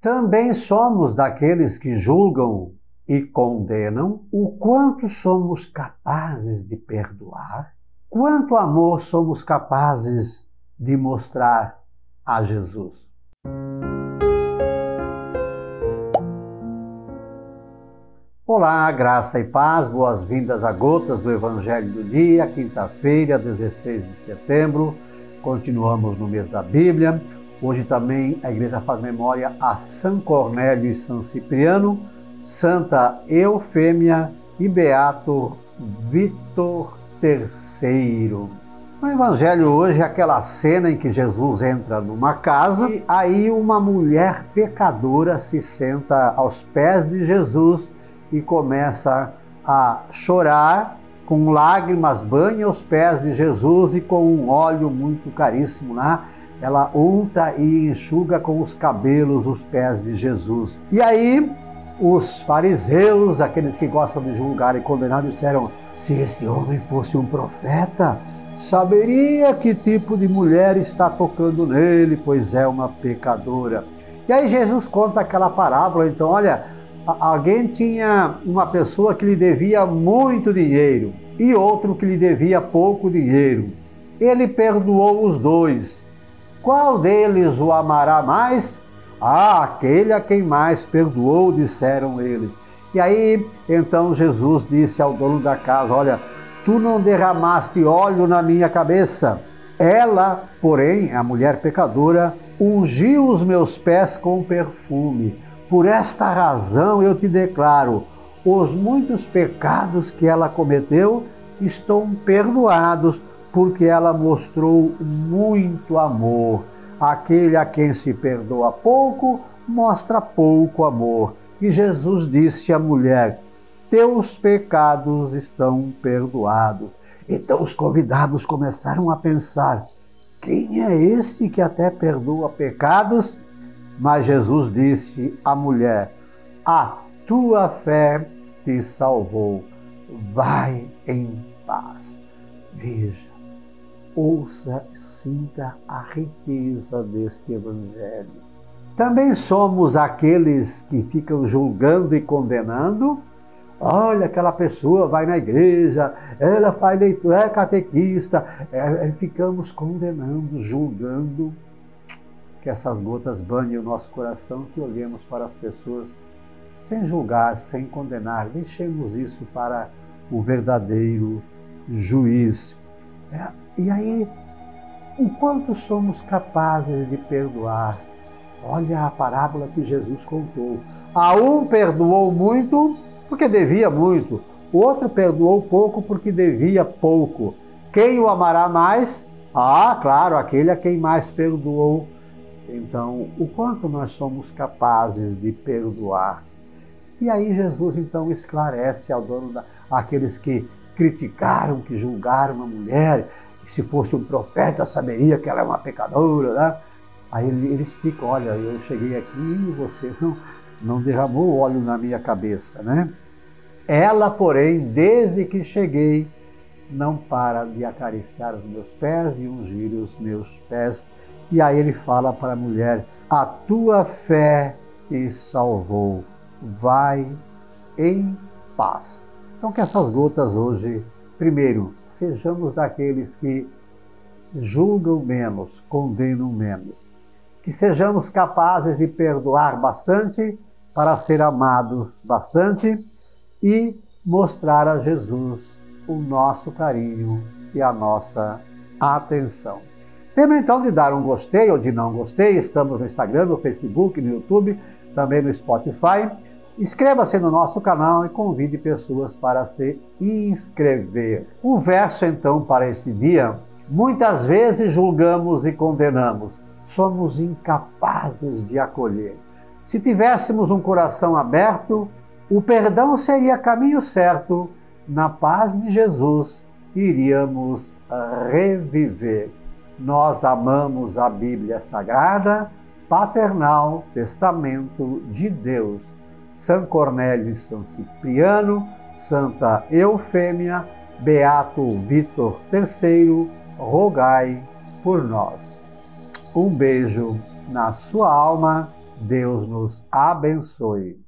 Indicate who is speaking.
Speaker 1: Também somos daqueles que julgam e condenam o quanto somos capazes de perdoar, quanto amor somos capazes de mostrar a Jesus. Olá, graça e paz, boas-vindas a Gotas do Evangelho do Dia, quinta-feira, 16 de setembro. Continuamos no mês da Bíblia. Hoje também a igreja faz memória a São Cornélio e São Cipriano, Santa Eufêmia e Beato Vitor III. No Evangelho hoje é aquela cena em que Jesus entra numa casa e aí uma mulher pecadora se senta aos pés de Jesus e começa a chorar com lágrimas, banha os pés de Jesus e com um óleo muito caríssimo lá ela unta e enxuga com os cabelos os pés de Jesus. E aí, os fariseus, aqueles que gostam de julgar e condenar, disseram: se este homem fosse um profeta, saberia que tipo de mulher está tocando nele, pois é uma pecadora. E aí Jesus conta aquela parábola, então, olha, alguém tinha uma pessoa que lhe devia muito dinheiro e outro que lhe devia pouco dinheiro. Ele perdoou os dois qual deles o amará mais? Ah, aquele a quem mais perdoou, disseram eles. E aí, então Jesus disse ao dono da casa: Olha, tu não derramaste óleo na minha cabeça. Ela, porém, a mulher pecadora, ungiu os meus pés com perfume. Por esta razão eu te declaro: os muitos pecados que ela cometeu estão perdoados, porque ela mostrou muito amor. Aquele a quem se perdoa pouco, mostra pouco amor. E Jesus disse à mulher: Teus pecados estão perdoados. Então os convidados começaram a pensar: quem é esse que até perdoa pecados? Mas Jesus disse à mulher: A tua fé te salvou. Vai em paz. Veja, ouça e sinta a riqueza deste Evangelho. Também somos aqueles que ficam julgando e condenando. Olha, aquela pessoa vai na igreja, ela faz leitura, é catequista. É, é, ficamos condenando, julgando. Que essas gotas banhem o nosso coração, que olhemos para as pessoas sem julgar, sem condenar. Deixemos isso para o verdadeiro juiz. É, e aí, o quanto somos capazes de perdoar? Olha a parábola que Jesus contou. A um perdoou muito porque devia muito, o outro perdoou pouco porque devia pouco. Quem o amará mais? Ah, claro, aquele a quem mais perdoou. Então, o quanto nós somos capazes de perdoar? E aí Jesus então esclarece ao dono da que criticaram, que julgaram a mulher, se fosse um profeta, saberia que ela é uma pecadora, né? Aí ele, ele explica, olha, eu cheguei aqui e você não, não derramou óleo na minha cabeça, né? Ela, porém, desde que cheguei, não para de acariciar os meus pés e ungir os meus pés. E aí ele fala para a mulher: A tua fé te salvou, vai em paz. Então, que essas gotas hoje, primeiro, sejamos daqueles que julgam menos, condenam menos. Que sejamos capazes de perdoar bastante para ser amados bastante e mostrar a Jesus o nosso carinho e a nossa atenção. Lembra então de dar um gostei ou de não gostei. Estamos no Instagram, no Facebook, no YouTube, também no Spotify. Inscreva-se no nosso canal e convide pessoas para se inscrever. O verso então para este dia: muitas vezes julgamos e condenamos, somos incapazes de acolher. Se tivéssemos um coração aberto, o perdão seria caminho certo, na paz de Jesus iríamos reviver. Nós amamos a Bíblia Sagrada, paternal testamento de Deus são Cornélio e São Cipriano, Santa Eufêmia, Beato Vitor III, rogai por nós. Um beijo na sua alma, Deus nos abençoe.